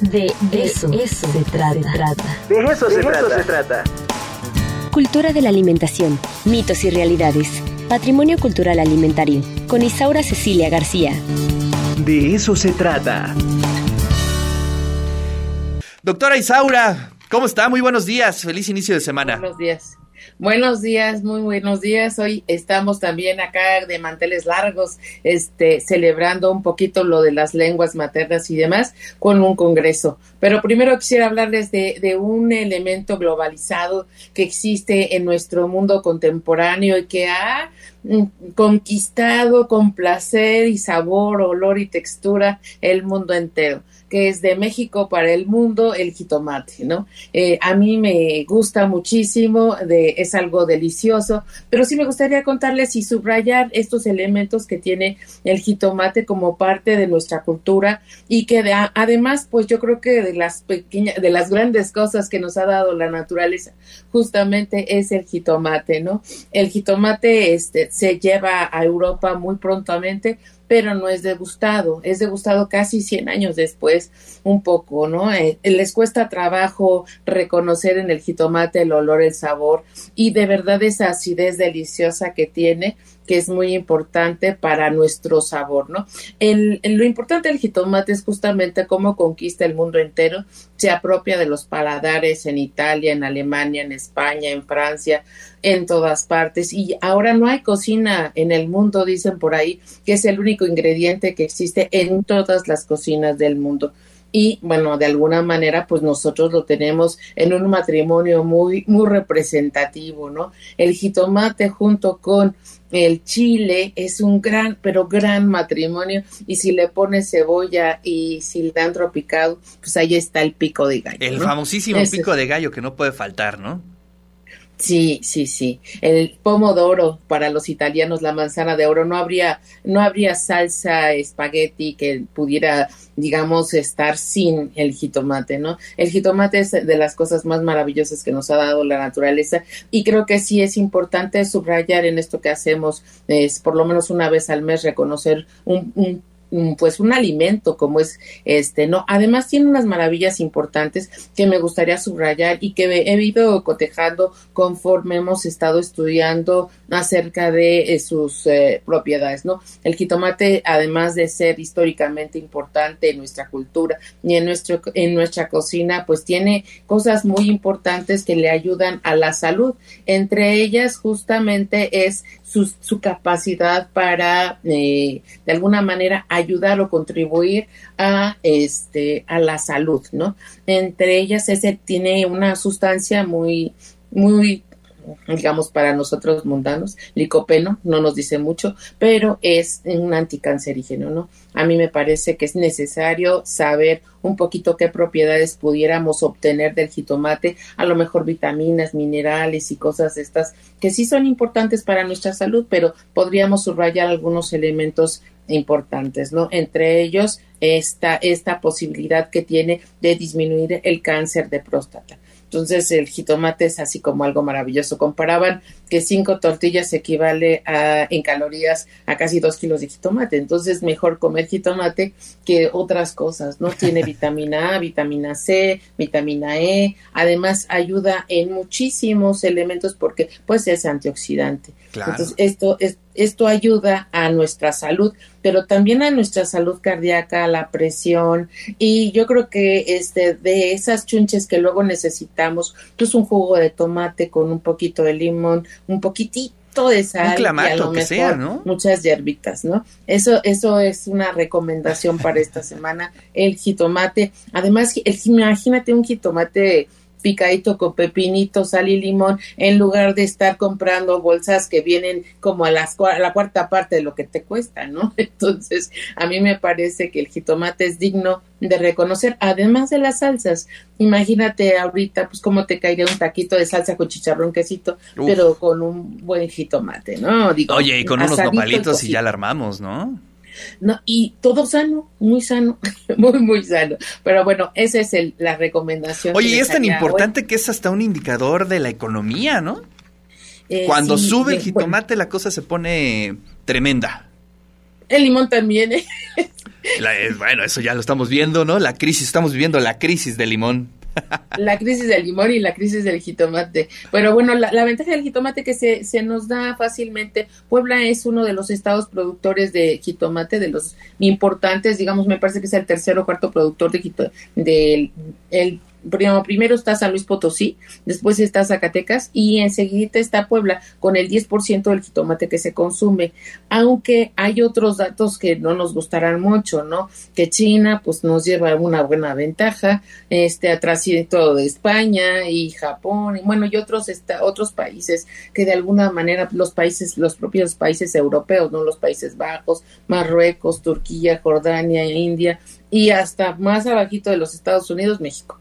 De eso, eso se, trata. De eso, se, trata. se trata. Cultura de la alimentación, mitos y realidades. Patrimonio cultural alimentario. Con Isaura Cecilia García. De eso se trata. Doctora Isaura, ¿cómo está? Muy buenos días. Feliz inicio de semana. Buenos días. Buenos días, muy buenos días. Hoy estamos también acá de manteles largos, este, celebrando un poquito lo de las lenguas maternas y demás con un congreso. Pero primero quisiera hablarles de, de un elemento globalizado que existe en nuestro mundo contemporáneo y que ha conquistado con placer y sabor, olor y textura el mundo entero que es de México para el mundo, el jitomate, ¿no? Eh, a mí me gusta muchísimo, de, es algo delicioso, pero sí me gustaría contarles y subrayar estos elementos que tiene el jitomate como parte de nuestra cultura y que además, pues yo creo que de las pequeñas, de las grandes cosas que nos ha dado la naturaleza, justamente es el jitomate, ¿no? El jitomate este, se lleva a Europa muy prontamente, pero no es degustado, es degustado casi 100 años después, un poco, ¿no? Eh, les cuesta trabajo reconocer en el jitomate el olor, el sabor y de verdad esa acidez deliciosa que tiene que es muy importante para nuestro sabor, ¿no? El, lo importante del jitomate es justamente cómo conquista el mundo entero, se apropia de los paladares en Italia, en Alemania, en España, en Francia, en todas partes. Y ahora no hay cocina en el mundo, dicen por ahí, que es el único ingrediente que existe en todas las cocinas del mundo y bueno, de alguna manera pues nosotros lo tenemos en un matrimonio muy muy representativo, ¿no? El jitomate junto con el chile es un gran, pero gran matrimonio y si le pones cebolla y cilantro picado, pues ahí está el pico de gallo. El famosísimo pico de gallo que no puede faltar, ¿no? Sí, sí, sí. El pomodoro para los italianos, la manzana de oro, no habría, no habría salsa espagueti que pudiera, digamos, estar sin el jitomate, ¿no? El jitomate es de las cosas más maravillosas que nos ha dado la naturaleza y creo que sí es importante subrayar en esto que hacemos, es por lo menos una vez al mes reconocer un, un pues un alimento como es este, ¿no? Además tiene unas maravillas importantes que me gustaría subrayar y que he ido cotejando conforme hemos estado estudiando acerca de eh, sus eh, propiedades, ¿no? El jitomate, además de ser históricamente importante en nuestra cultura y en, nuestro, en nuestra cocina, pues tiene cosas muy importantes que le ayudan a la salud. Entre ellas, justamente es su, capacidad para, eh, de alguna manera, ayudar o contribuir a, este, a la salud, ¿no? Entre ellas, ese tiene una sustancia muy, muy digamos, para nosotros mundanos, licopeno, no nos dice mucho, pero es un anticancerígeno, ¿no? A mí me parece que es necesario saber un poquito qué propiedades pudiéramos obtener del jitomate, a lo mejor vitaminas, minerales y cosas estas que sí son importantes para nuestra salud, pero podríamos subrayar algunos elementos importantes, ¿no? Entre ellos, esta, esta posibilidad que tiene de disminuir el cáncer de próstata. Entonces el jitomate es así como algo maravilloso. Comparaban que cinco tortillas equivale a, en calorías a casi dos kilos de jitomate. Entonces mejor comer jitomate que otras cosas, ¿no? Tiene vitamina A, vitamina C, vitamina E. Además ayuda en muchísimos elementos porque pues es antioxidante. Entonces esto es esto ayuda a nuestra salud, pero también a nuestra salud cardíaca, a la presión y yo creo que este de esas chunches que luego necesitamos, pues un jugo de tomate con un poquito de limón, un poquitito de sal y que sea, ¿no? muchas hierbitas, ¿no? Eso eso es una recomendación para esta semana, el jitomate. Además, el, imagínate un jitomate picadito con pepinito, sal y limón, en lugar de estar comprando bolsas que vienen como a, las, la cuarta parte de lo que te cuesta, ¿no? Entonces, a mí me parece que el jitomate es digno de reconocer, además de las salsas. Imagínate ahorita, pues, cómo te caería un taquito de salsa con chicharrón quesito, pero con un buen jitomate, ¿no? Digo, Oye, y con unos nopalitos y ya la armamos, ¿no? No, y todo sano, muy sano, muy, muy sano. Pero bueno, esa es el, la recomendación. Oye, y es tan importante que es hasta un indicador de la economía, ¿no? Eh, Cuando sube el jitomate la cosa se pone tremenda. El limón también. ¿eh? bueno, eso ya lo estamos viendo, ¿no? La crisis, estamos viviendo la crisis del limón. La crisis del limón y la crisis del jitomate. Pero bueno, la, ventaja del jitomate que se, se, nos da fácilmente. Puebla es uno de los estados productores de jitomate, de los importantes, digamos, me parece que es el tercer o cuarto productor de jitomate, del el primero está San Luis Potosí, después está Zacatecas y enseguida está Puebla con el 10% del jitomate que se consume, aunque hay otros datos que no nos gustarán mucho, ¿no? Que China pues nos lleva una buena ventaja, este atrás todo de España y Japón y bueno, y otros está, otros países que de alguna manera los países los propios países europeos, ¿no? Los Países Bajos, Marruecos, Turquía, Jordania, India y hasta más abajito de los Estados Unidos, México.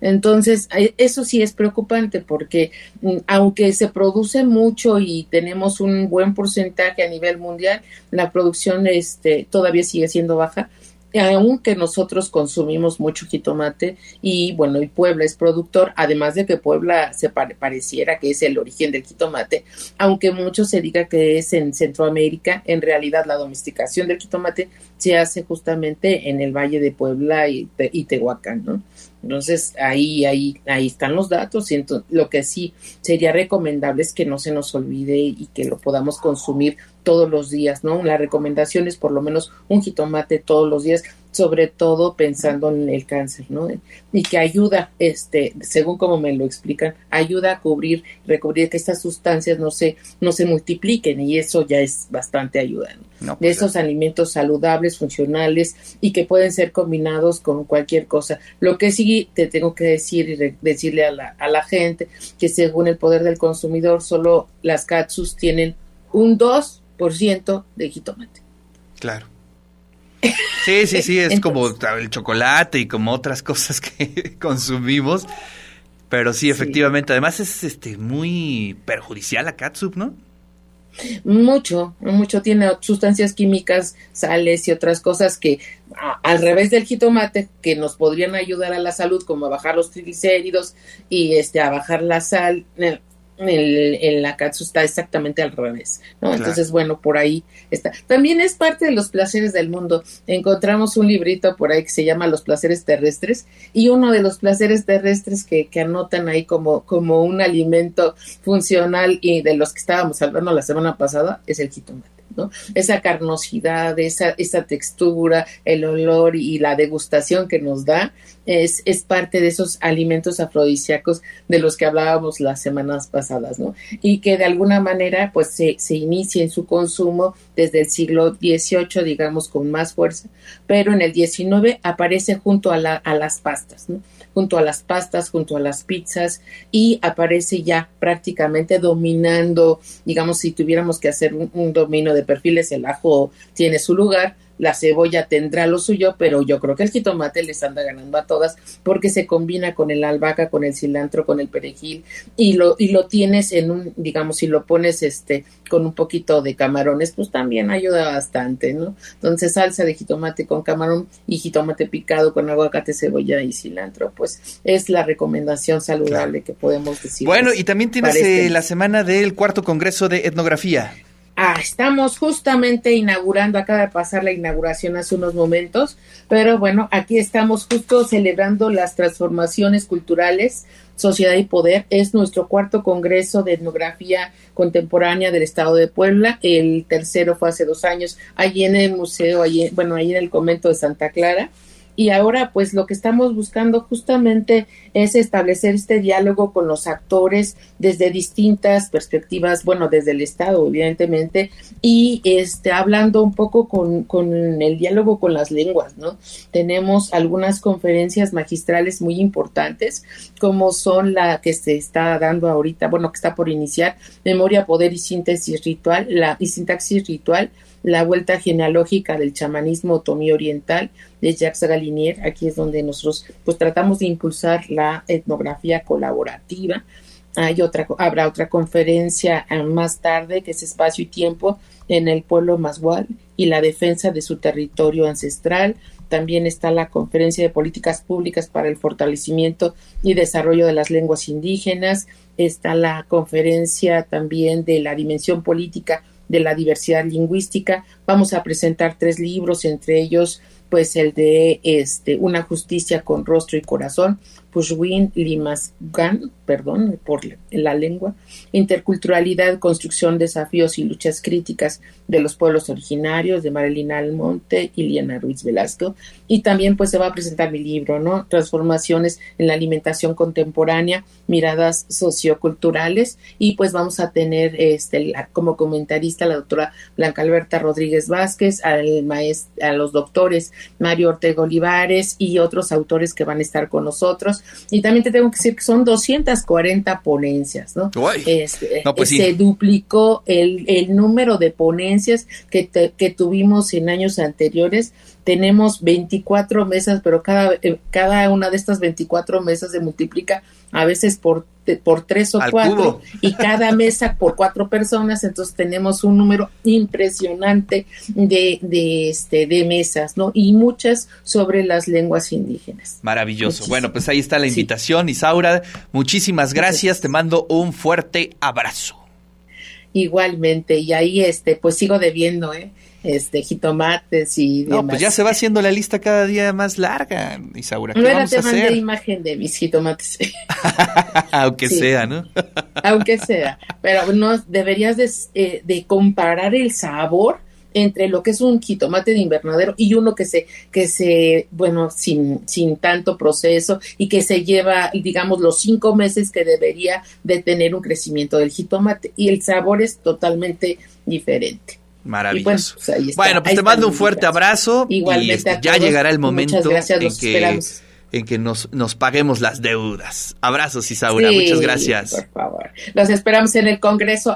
Entonces, eso sí es preocupante porque mm, aunque se produce mucho y tenemos un buen porcentaje a nivel mundial, la producción este, todavía sigue siendo baja aunque nosotros consumimos mucho jitomate y bueno, y Puebla es productor, además de que Puebla se pareciera que es el origen del jitomate, aunque mucho se diga que es en Centroamérica, en realidad la domesticación del jitomate se hace justamente en el Valle de Puebla y, y Tehuacán, ¿no? Entonces ahí, ahí, ahí están los datos y lo que sí sería recomendable es que no se nos olvide y que lo podamos consumir todos los días, ¿no? La recomendación es por lo menos un jitomate todos los días, sobre todo pensando en el cáncer, ¿no? Y que ayuda, este, según como me lo explican, ayuda a cubrir, recubrir que estas sustancias no se, no se multipliquen y eso ya es bastante ayuda, ¿no? de pues, esos alimentos saludables, funcionales y que pueden ser combinados con cualquier cosa. Lo que sí te tengo que decir y decirle a la, a la gente que según el poder del consumidor, solo las katsus tienen un 2% de jitomate. Claro. Sí, sí, sí, es como el chocolate y como otras cosas que consumimos. Pero sí, efectivamente, además es este muy perjudicial la catsup, ¿no? Mucho, mucho tiene sustancias químicas, sales y otras cosas que al revés del jitomate que nos podrían ayudar a la salud como a bajar los triglicéridos y este a bajar la sal, el, el Akatsu está exactamente al revés, ¿no? Entonces, bueno, por ahí está. También es parte de los placeres del mundo. Encontramos un librito por ahí que se llama Los placeres terrestres y uno de los placeres terrestres que, que anotan ahí como, como un alimento funcional y de los que estábamos hablando la semana pasada es el jitomate. Esa carnosidad, esa, esa textura, el olor y la degustación que nos da es, es parte de esos alimentos afrodisíacos de los que hablábamos las semanas pasadas, ¿no? Y que de alguna manera pues se, se inicia en su consumo desde el siglo XVIII, digamos, con más fuerza, pero en el XIX aparece junto a, la, a las pastas, ¿no? junto a las pastas, junto a las pizzas y aparece ya prácticamente dominando, digamos, si tuviéramos que hacer un, un dominio de perfiles, el ajo tiene su lugar, la cebolla tendrá lo suyo, pero yo creo que el jitomate les anda ganando a todas porque se combina con el albahaca, con el cilantro, con el perejil y lo y lo tienes en un digamos si lo pones este con un poquito de camarones, pues también ayuda bastante, ¿no? Entonces salsa de jitomate con camarón y jitomate picado con aguacate, cebolla y cilantro, pues es la recomendación saludable que podemos decir. Bueno, y también tienes este la semana del cuarto congreso de etnografía. Ah, estamos justamente inaugurando, acaba de pasar la inauguración hace unos momentos, pero bueno, aquí estamos justo celebrando las transformaciones culturales, sociedad y poder. Es nuestro cuarto congreso de etnografía contemporánea del Estado de Puebla. El tercero fue hace dos años, allí en el museo, allí, bueno, allí en el convento de Santa Clara y ahora pues lo que estamos buscando justamente es establecer este diálogo con los actores desde distintas perspectivas, bueno, desde el Estado, evidentemente, y este, hablando un poco con, con el diálogo con las lenguas, ¿no? Tenemos algunas conferencias magistrales muy importantes, como son la que se está dando ahorita, bueno, que está por iniciar, Memoria, Poder y Síntesis Ritual, la, y Sintaxis Ritual, la vuelta genealógica del chamanismo otomí oriental de Jacques Galinier. Aquí es donde nosotros pues tratamos de impulsar la etnografía colaborativa. Hay otra, habrá otra conferencia eh, más tarde que es Espacio y Tiempo en el pueblo Masgual y la defensa de su territorio ancestral. También está la conferencia de políticas públicas para el fortalecimiento y desarrollo de las lenguas indígenas. Está la conferencia también de la dimensión política de la diversidad lingüística. Vamos a presentar tres libros, entre ellos pues el de este Una justicia con rostro y corazón, Pushwin Limasgan, perdón por la lengua, interculturalidad, construcción, desafíos y luchas críticas de los pueblos originarios de Marilina Almonte y Liana Ruiz Velasco. Y también pues se va a presentar mi libro, ¿no? Transformaciones en la alimentación contemporánea, miradas socioculturales y pues vamos a tener este, como comentarista la doctora Blanca Alberta Rodríguez Vázquez, al maestro, a los doctores Mario Ortega Olivares y otros autores que van a estar con nosotros. Y también te tengo que decir que son 240 ponencias, ¿no? Este, pues se duplicó el, el, número de ponencias que, que tuvimos en años anteriores tenemos 24 mesas, pero cada, eh, cada una de estas 24 mesas se multiplica a veces por, por tres o cuatro y cada mesa por cuatro personas, entonces tenemos un número impresionante de, de, este, de mesas, ¿no? Y muchas sobre las lenguas indígenas. Maravilloso. Bueno, pues ahí está la invitación, Isaura. Muchísimas gracias, te mando un fuerte abrazo. Igualmente, y ahí este, pues sigo debiendo, ¿eh? Este jitomates y demás. No, pues ya se va haciendo la lista cada día más larga, Isaura. ¿Qué no vamos te mandé imagen de mis jitomates. Aunque sea, ¿no? Aunque sea, pero no deberías de, eh, de, comparar el sabor entre lo que es un jitomate de invernadero y uno que se que se bueno sin sin tanto proceso y que se lleva digamos los cinco meses que debería de tener un crecimiento del jitomate y el sabor es totalmente diferente. Maravilloso. Bueno, pues, te mando un fuerte abrazo y este, ya llegará el momento en que, en que nos, nos paguemos las deudas. Abrazos, Isaura. Muchas gracias. Por favor. Los esperamos en el Congreso